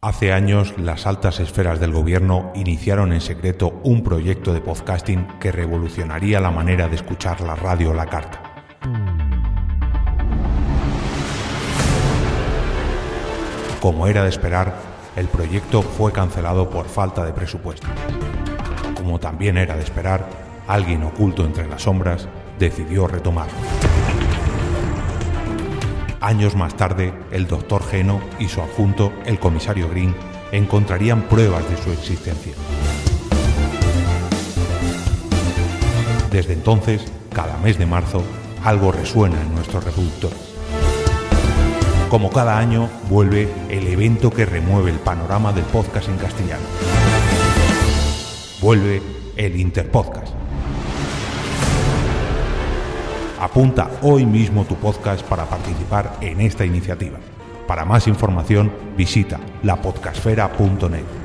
Hace años, las altas esferas del gobierno iniciaron en secreto un proyecto de podcasting que revolucionaría la manera de escuchar la radio la carta. Como era de esperar, el proyecto fue cancelado por falta de presupuesto. Como también era de esperar, alguien oculto entre las sombras decidió retomarlo. Años más tarde, el doctor Geno y su adjunto, el comisario Green, encontrarían pruebas de su existencia. Desde entonces, cada mes de marzo, algo resuena en nuestros reproductores. Como cada año, vuelve el evento que remueve el panorama del podcast en castellano. Vuelve el Interpodcast. Apunta hoy mismo tu podcast para participar en esta iniciativa. Para más información, visita lapodcasfera.net.